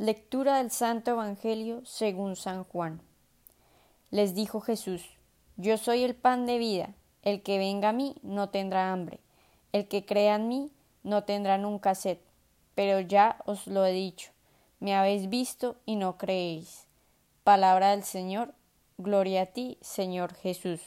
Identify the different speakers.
Speaker 1: Lectura del Santo Evangelio según San Juan. Les dijo Jesús, Yo soy el pan de vida, el que venga a mí no tendrá hambre, el que crea en mí no tendrá nunca sed, pero ya os lo he dicho, me habéis visto y no creéis. Palabra del Señor, gloria a ti, Señor Jesús.